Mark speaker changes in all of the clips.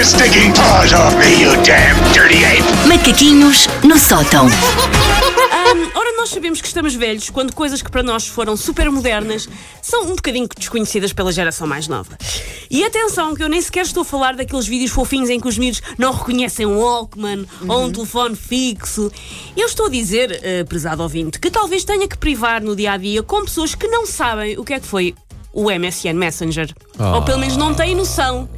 Speaker 1: your stinking paws off me, you damn dirty ape!
Speaker 2: Macaquinhos no sótão.
Speaker 3: Ora, nós sabemos que estamos velhos quando coisas que para nós foram super modernas são um bocadinho desconhecidas pela geração mais nova. E atenção, que eu nem sequer estou a falar daqueles vídeos fofinhos em que os miúdos não reconhecem um Walkman ou um telefone fixo. Eu estou a dizer, eh, prezado ouvinte, que talvez tenha que privar no dia a dia com pessoas que não sabem o que é que foi o MSN Messenger. Ou pelo menos não têm noção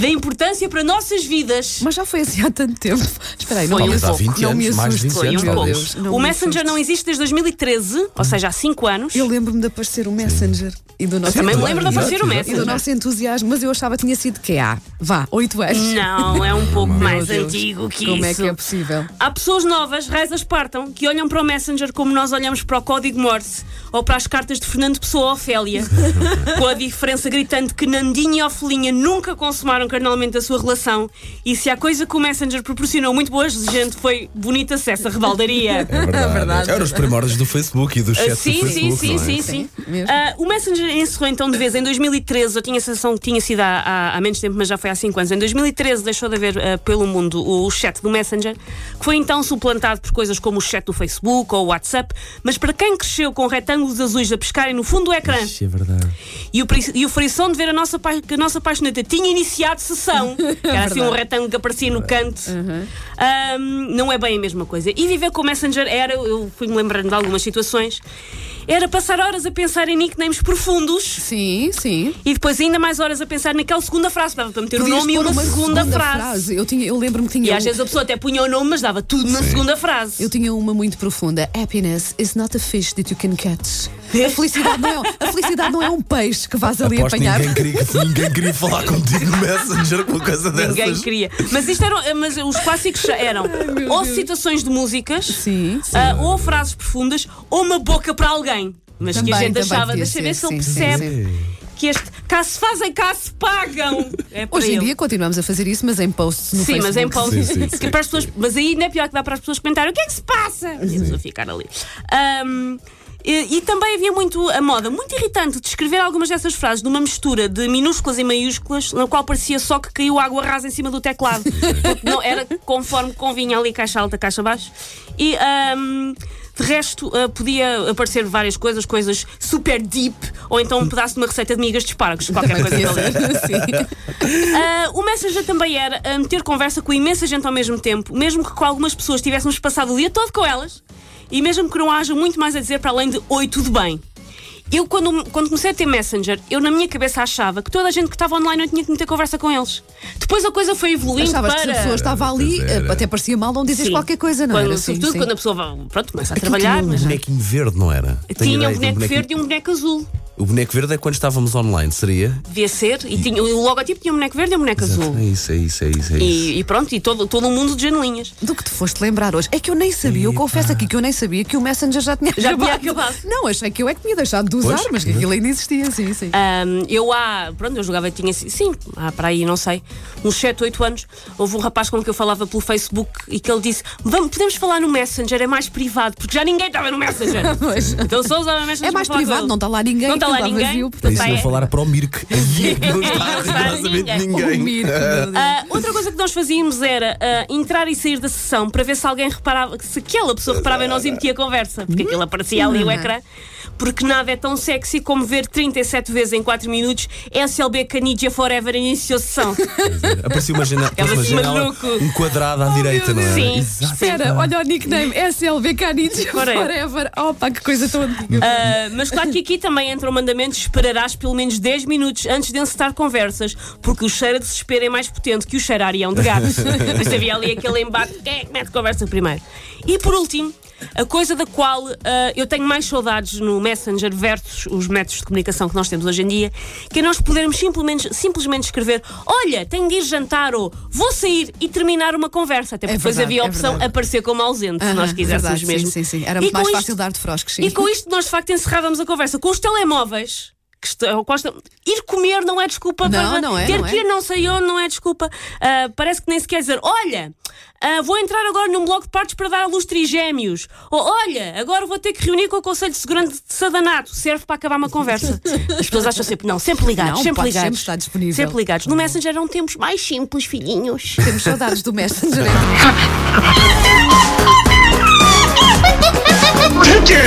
Speaker 3: da importância para nossas vidas.
Speaker 4: Mas já foi assim há tanto tempo. Espera aí, não
Speaker 3: Foi
Speaker 4: me
Speaker 3: um
Speaker 4: assuste,
Speaker 3: pouco.
Speaker 4: não me
Speaker 5: anos, mais de
Speaker 4: assuste.
Speaker 5: 20
Speaker 3: Foi
Speaker 5: anos,
Speaker 3: um pouco.
Speaker 4: Não
Speaker 3: o
Speaker 4: me
Speaker 3: Messenger não existe desde 2013, ou seja, há 5 anos.
Speaker 4: Eu lembro-me de aparecer o Messenger e do nosso
Speaker 3: também me lembro de aparecer o
Speaker 4: E
Speaker 3: Messenger.
Speaker 4: do nosso entusiasmo, mas eu achava que tinha sido que há, vá, 8 anos.
Speaker 3: Não, é um pouco
Speaker 4: Meu
Speaker 3: mais
Speaker 4: Deus,
Speaker 3: antigo que
Speaker 4: Como é
Speaker 3: isso.
Speaker 4: que é possível?
Speaker 3: Há pessoas novas, rezas partam, que olham para o Messenger como nós olhamos para o código Morse ou para as cartas de Fernando Pessoa ou Ofélia, com a diferença gritante que Nandinho e Ofelinha nunca consumaram carnalmente a sua relação. E se há coisa que o Messenger proporcionou muito boa gente foi bonito acesso à rebaldaria.
Speaker 5: É verdade.
Speaker 4: verdade.
Speaker 5: Eram os primórdios do Facebook e do chat
Speaker 3: Ah, sim,
Speaker 5: do
Speaker 3: sim,
Speaker 5: Facebook.
Speaker 3: sim,
Speaker 5: não é?
Speaker 3: sim, sim.
Speaker 4: mesmo.
Speaker 3: Ah, o Messenger encerrou então de vez em 2013. Eu tinha a sensação que tinha sido há, há- há menos tempo, mas já foi há 5 anos. Em 2013 deixou de haver ah, pelo mundo o, chat do Messenger, que foi então suplantado por coisas como o chat do Facebook ou o WhatsApp. Mas para quem cresceu com retângulos azuis a pescarem no fundo do ecrã
Speaker 5: Isso é verdade.
Speaker 3: e o, e o frição de ver a nossa, que a nossa paixoneta tinha iniciado sessão, que era assim um retângulo que aparecia no canto, ahm, não é bem a mesma coisa. E viver com o Messenger era, eu fui-me lembrando de algumas situações, era passar horas a pensar em nicknames profundos
Speaker 4: Sim, sim.
Speaker 3: e depois ainda mais horas a pensar naquela segunda frase, dava para meter o
Speaker 4: Podias
Speaker 3: nome e
Speaker 4: pôr
Speaker 3: uma, segunda, frase.
Speaker 4: Eu, tinha, eu lembro-me que tinha.
Speaker 3: E às
Speaker 4: um-
Speaker 3: vezes a pessoa até punha o nome, mas dava tudo na segunda frase.
Speaker 4: Eu tinha uma muito profunda. Happiness is not a fish that you can catch. A felicidade não é, a felicidade não é um peixe que vais ali
Speaker 5: Aposto
Speaker 4: apanhar.
Speaker 5: ninguém queria, que ninguém queria falar contigo no Messenger com uma coisa
Speaker 3: Ninguém
Speaker 5: dessas.
Speaker 3: queria. Mas isto eram, mas os clássicos eram ou citações de músicas,
Speaker 4: Sim, sim.
Speaker 3: ah, ou frases profundas, ou uma boca para alguém. Mas que a
Speaker 4: Também,
Speaker 3: gente
Speaker 4: também
Speaker 3: achava, deixa ver se ele
Speaker 4: sim, sim,
Speaker 3: percebe que este cá se fazem, cá se pagam. É
Speaker 4: Hoje em
Speaker 3: ele.
Speaker 4: dia continuamos a fazer isso, mas em posts no
Speaker 3: Sim, mas em
Speaker 4: Facebook.
Speaker 3: posts.
Speaker 5: Sim, sim,
Speaker 3: que para as pessoas, mas aí não é pior que dá para as pessoas comentarem o que é que se passa e a pessoa ficar ali. Ahm, e, e também havia muito a moda, muito irritante, de escrever algumas dessas frases numa mistura de minúsculas e maiúsculas, na qual parecia só que caiu água rasa em cima do teclado. Não, era conforme convinha ali, caixa alta, caixa baixa. E. ahm, de resto, ah, podia aparecer várias coisas, coisas super deep, ou então um pedaço de uma receita de migas de espargos, qualquer coisa. Ah, o Messenger também era ter conversa com imensa gente ao mesmo tempo, mesmo que com algumas pessoas tivéssemos passado o dia todo com elas, e mesmo que não haja muito mais a dizer para além de oi, tudo bem. Eu, quando, quando comecei a ter Messenger, eu na minha cabeça achava que toda a gente que estava online eu tinha que meter conversa com eles. Depois a coisa foi evoluindo
Speaker 4: Achavas que se a
Speaker 3: para.
Speaker 4: pessoa estava ali,
Speaker 5: era.
Speaker 4: até parecia mal não dizes
Speaker 3: Sim.
Speaker 4: qualquer coisa, não
Speaker 3: Quando-
Speaker 4: era?
Speaker 3: Sobretudo
Speaker 4: sim.
Speaker 3: quando a pessoa vai- pronto, começa a
Speaker 5: Aquilo
Speaker 3: trabalhar,
Speaker 5: tinha um
Speaker 3: mas
Speaker 5: bonequinho verde, não era?
Speaker 3: Tinha
Speaker 5: ideia
Speaker 3: um
Speaker 5: de
Speaker 3: boneco verde e um boneco azul.
Speaker 5: O boneco verde é quando estávamos online, seria?
Speaker 3: Devia ser, e tinha, o logotipo tinha um boneco verde e um boneco azul.
Speaker 5: É isso, é isso, é isso. É isso.
Speaker 3: E, e pronto, e todo, todo um mundo de janelinhas.
Speaker 4: Do que te foste lembrar hoje. É que eu nem sabia, eu confesso aqui que eu nem sabia que o Messenger já tinha
Speaker 3: Já
Speaker 4: acabado.
Speaker 3: tinha acabado.
Speaker 4: Não, achei que eu é que tinha deixado de usar,
Speaker 5: Pois.
Speaker 4: mas que aquilo ainda existia, sim, sim.
Speaker 3: Ahm, eu há, pronto, eu jogava, tinha, sim, há para aí, não sei, uns 7, 8 anos, houve um rapaz com que eu falava pelo Facebook e que ele disse: Vamos, podemos falar no Messenger, é mais privado, porque já ninguém estava no Messenger.
Speaker 4: Pois.
Speaker 3: Então só usava o Messenger
Speaker 4: É mais
Speaker 3: para falar com
Speaker 4: privado, não está lá ninguém,
Speaker 3: Não está
Speaker 4: aquilo está
Speaker 3: ninguém.
Speaker 4: vazio,
Speaker 5: Para
Speaker 4: portanto,
Speaker 5: isso não
Speaker 3: é.
Speaker 5: falar para o Mirk. Não está rigorosamente
Speaker 3: ninguém.
Speaker 4: O
Speaker 5: ninguém.
Speaker 3: Ah, outra coisa que nós fazíamos era ah, entrar e sair da sessão para ver se alguém reparava, se aquela pessoa reparava em nós e metia conversa, porque aquilo aparecia ali o ecrã. Porque nada é tão sexy como ver 37 vezes em 4 minutos SLB Canidia Forever iniciou sessão.
Speaker 5: Apareceu uma janela,
Speaker 3: Era
Speaker 5: uma
Speaker 3: assim,
Speaker 5: janela
Speaker 3: maluco.
Speaker 5: um quadrado à direita, não é?
Speaker 3: Sim.
Speaker 5: Exato.
Speaker 4: Espera, olha o nickname SLV Canidia
Speaker 3: Forever.
Speaker 4: Forever. Opa, que coisa tão antiga.
Speaker 3: Ah, mas claro que aqui também entra o mandamento: esperarás pelo menos 10 minutos antes de encetar conversas, porque o cheiro a desespero é mais potente que o cheiro a arião de gato. Mas havia ali aquele embate: quem é que mete conversa primeiro? E por último. A coisa da qual ah, eu tenho mais saudades no Messenger versus os métodos de comunicação que nós temos hoje em dia, que é nós podermos simplesmente, simplesmente escrever: Olha, tenho de ir jantar ou vou sair e terminar uma conversa. Até porque
Speaker 4: É
Speaker 3: depois
Speaker 4: verdade,
Speaker 3: havia a
Speaker 4: é
Speaker 3: opção
Speaker 4: verdade.
Speaker 3: aparecer como ausente, se nós quiséssemos
Speaker 4: verdade,
Speaker 3: mesmo.
Speaker 4: Sim, sim, sim. Era
Speaker 3: E
Speaker 4: mais
Speaker 3: isto-
Speaker 4: fácil dar de froscos, sim.
Speaker 3: e com isto nós de facto encerrávamos a conversa. Com os telemóveis que está, Costa, ir comer não é desculpa
Speaker 4: Não,
Speaker 3: para
Speaker 4: não é,
Speaker 3: ter
Speaker 4: não
Speaker 3: que
Speaker 4: é.
Speaker 3: ir não sei onde, não é desculpa. Ah, parece que nem se quer dizer, olha, ah, vou entrar agora num bloco de partes para dar a luz trigémeos. Ou olha, agora vou ter que reunir com o Conselho de Segurança de Sadanato. Serve para acabar uma conversa. As pessoas acham sempre, não, sempre ligados,
Speaker 4: Não,
Speaker 3: sempre ligados.
Speaker 4: sempre disponível.
Speaker 3: Sempre ligados. No Messenger eram tempos mais simples, filhinhos.
Speaker 4: Temos saudades do Messenger.